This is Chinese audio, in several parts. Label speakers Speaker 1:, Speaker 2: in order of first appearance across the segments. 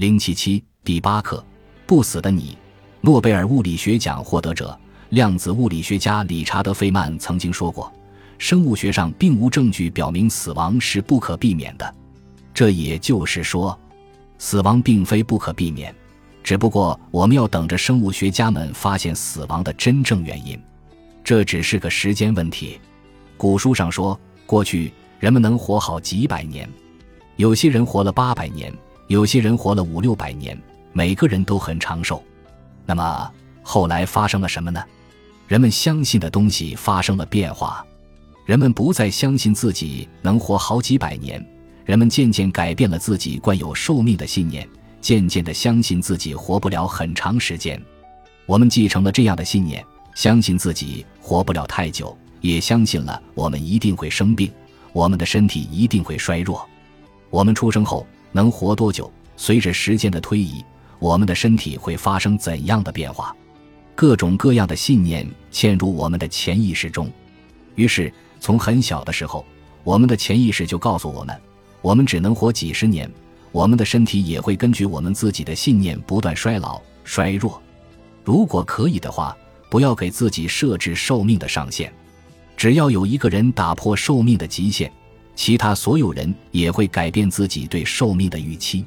Speaker 1: 零七七第八课，不死的你。诺贝尔物理学奖获得者、量子物理学家理查德·费曼曾经说过：“生物学上并无证据表明死亡是不可避免的。”这也就是说，死亡并非不可避免，只不过我们要等着生物学家们发现死亡的真正原因。这只是个时间问题。古书上说，过去人们能活好几百年，有些人活了八百年，有些人活了五六百年，每个人都很长寿。那么后来发生了什么呢？人们相信的东西发生了变化，人们不再相信自己能活好几百年，人们渐渐改变了自己惯有寿命的信念，渐渐地相信自己活不了很长时间。我们继承了这样的信念，相信自己活不了太久。也相信了，我们一定会生病，我们的身体一定会衰弱。我们出生后能活多久？随着时间的推移，我们的身体会发生怎样的变化？各种各样的信念嵌入我们的潜意识中，于是从很小的时候，我们的潜意识就告诉我们，我们只能活几十年。我们的身体也会根据我们自己的信念不断衰老、衰弱。如果可以的话，不要给自己设置寿命的上限。只要有一个人打破寿命的极限，其他所有人也会改变自己对寿命的预期，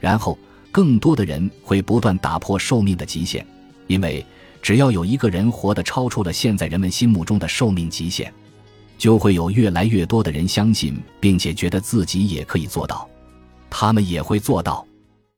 Speaker 1: 然后更多的人会不断打破寿命的极限，因为只要有一个人活得超出了现在人们心目中的寿命极限，就会有越来越多的人相信，并且觉得自己也可以做到，他们也会做到。